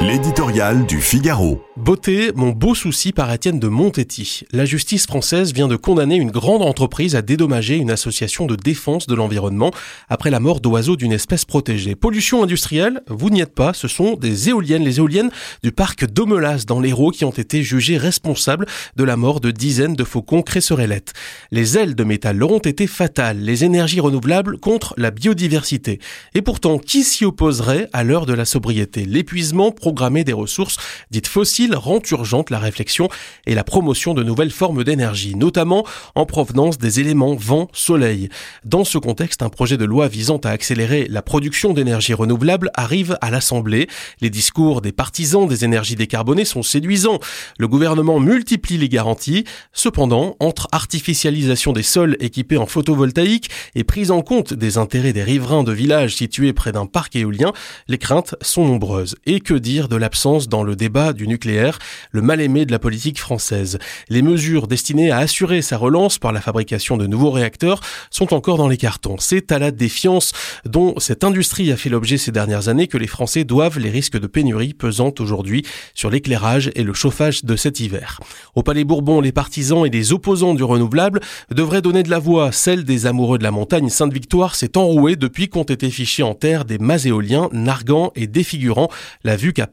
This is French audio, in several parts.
L'éditorial du Figaro. Beauté, mon beau souci par Étienne de Montetti. La justice française vient de condamner une grande entreprise à dédommager une association de défense de l'environnement après la mort d'oiseaux d'une espèce protégée. Pollution industrielle, vous n'y êtes pas, ce sont des éoliennes, les éoliennes du parc d'Omelas dans l'Hérault qui ont été jugées responsables de la mort de dizaines de faucons cresserellettes. Les ailes de métal leur ont été fatales, les énergies renouvelables contre la biodiversité. Et pourtant, qui s'y opposerait à l'heure de la sobriété? L'épuisement programmer des ressources dites fossiles rend urgente la réflexion et la promotion de nouvelles formes d'énergie, notamment en provenance des éléments vent, soleil. Dans ce contexte, un projet de loi visant à accélérer la production d'énergie renouvelable arrive à l'Assemblée. Les discours des partisans des énergies décarbonées sont séduisants. Le gouvernement multiplie les garanties. Cependant, entre artificialisation des sols équipés en photovoltaïque et prise en compte des intérêts des riverains de villages situés près d'un parc éolien, les craintes sont nombreuses. Et que dire de l'absence dans le débat du nucléaire, le mal-aimé de la politique française. Les mesures destinées à assurer sa relance par la fabrication de nouveaux réacteurs sont encore dans les cartons. C'est à la défiance dont cette industrie a fait l'objet ces dernières années que les Français doivent les risques de pénurie pesant aujourd'hui sur l'éclairage et le chauffage de cet hiver. Au Palais Bourbon, les partisans et les opposants du renouvelable devraient donner de la voix. Celle des amoureux de la montagne Sainte-Victoire s'est enrouée depuis qu'ont été fichés en terre des maséoliens narguant et défigurant la vue qu'a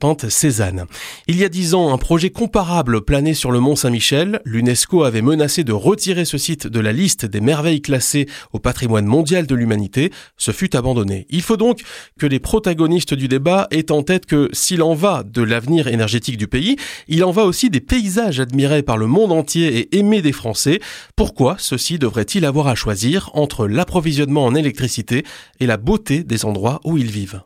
Il y a dix ans, un projet comparable planait sur le Mont Saint-Michel. L'UNESCO avait menacé de retirer ce site de la liste des merveilles classées au patrimoine mondial de l'humanité. Ce fut abandonné. Il faut donc que les protagonistes du débat aient en tête que s'il en va de l'avenir énergétique du pays, il en va aussi des paysages admirés par le monde entier et aimés des Français. Pourquoi ceux-ci devraient-ils avoir à choisir entre l'approvisionnement en électricité et la beauté des endroits où ils vivent?